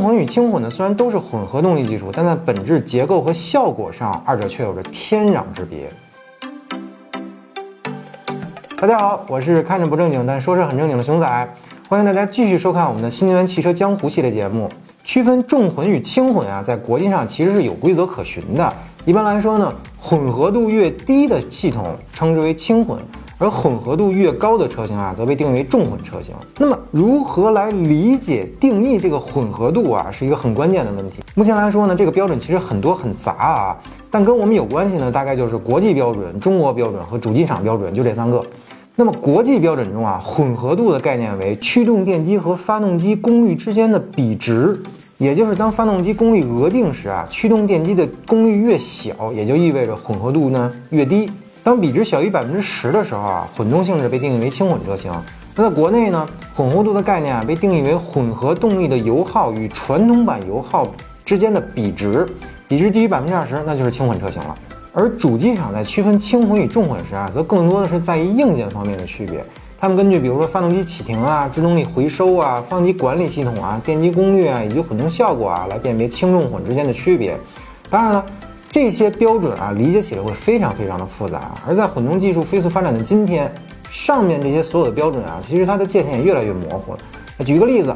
重混与轻混呢，虽然都是混合动力技术，但在本质结构和效果上，二者却有着天壤之别。大家好，我是看着不正经但说是很正经的熊仔，欢迎大家继续收看我们的新能源汽车江湖系列节目。区分重混与轻混啊，在国际上其实是有规则可循的。一般来说呢，混合度越低的系统称之为轻混，而混合度越高的车型啊，则被定义为重混车型。那么，如何来理解定义这个混合度啊，是一个很关键的问题。目前来说呢，这个标准其实很多很杂啊，但跟我们有关系呢，大概就是国际标准、中国标准和主机厂标准，就这三个。那么国际标准中啊，混合度的概念为驱动电机和发动机功率之间的比值，也就是当发动机功率额定时啊，驱动电机的功率越小，也就意味着混合度呢越低。当比值小于百分之十的时候啊，混动性质被定义为轻混车型。那在国内呢，混合度的概念啊被定义为混合动力的油耗与传统版油耗之间的比值，比值低于百分之二十，那就是轻混车型了。而主机厂在区分轻混与重混时啊，则更多的是在意硬件方面的区别。他们根据比如说发动机启停啊、制动力回收啊、发动机管理系统啊、电机功率啊以及混动效果啊，来辨别轻重混之间的区别。当然了，这些标准啊，理解起来会非常非常的复杂。而在混动技术飞速发展的今天，上面这些所有的标准啊，其实它的界限也越来越模糊了。举个例子，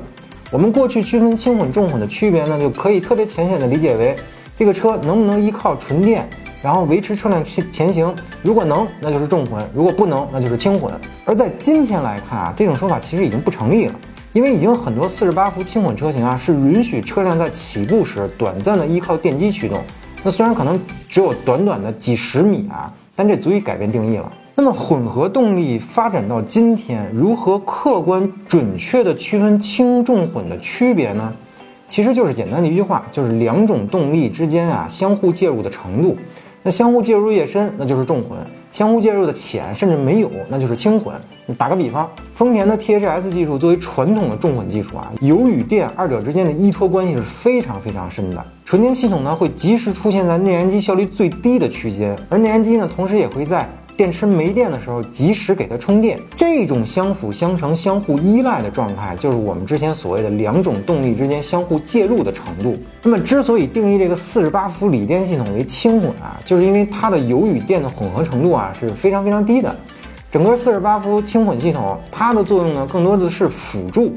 我们过去区分轻混重混的区别呢，就可以特别浅显的理解为，这个车能不能依靠纯电。然后维持车辆前前行，如果能，那就是重混；如果不能，那就是轻混。而在今天来看啊，这种说法其实已经不成立了，因为已经很多四十八伏轻混车型啊是允许车辆在起步时短暂的依靠电机驱动。那虽然可能只有短短的几十米啊，但这足以改变定义了。那么混合动力发展到今天，如何客观准确的区分轻重混的区别呢？其实就是简单的一句话，就是两种动力之间啊相互介入的程度。那相互介入越深，那就是重混；相互介入的浅，甚至没有，那就是轻混。打个比方，丰田的 THS 技术作为传统的重混技术啊，油与电二者之间的依托关系是非常非常深的。纯电系统呢会及时出现在内燃机效率最低的区间，而内燃机呢同时也会在。电池没电的时候，及时给它充电，这种相辅相成、相互依赖的状态，就是我们之前所谓的两种动力之间相互介入的程度。那么，之所以定义这个四十八伏锂电系统为轻混啊，就是因为它的油与电的混合程度啊是非常非常低的。整个四十八伏轻混系统，它的作用呢，更多的是辅助，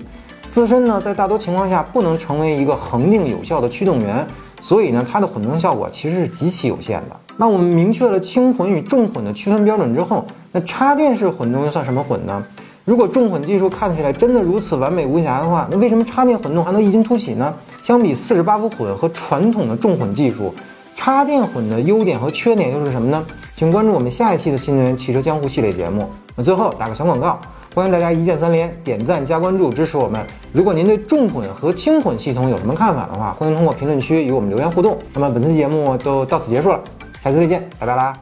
自身呢，在大多情况下不能成为一个恒定有效的驱动源，所以呢，它的混动效果其实是极其有限的。那我们明确了轻混与重混的区分标准之后，那插电式混动又算什么混呢？如果重混技术看起来真的如此完美无瑕的话，那为什么插电混动还能异军突起呢？相比四十八伏混和传统的重混技术，插电混的优点和缺点又是什么呢？请关注我们下一期的新能源汽车江湖系列节目。那最后打个小广告，欢迎大家一键三连，点赞加关注支持我们。如果您对重混和轻混系统有什么看法的话，欢迎通过评论区与我们留言互动。那么本次节目就到此结束了。下次再见，拜拜啦。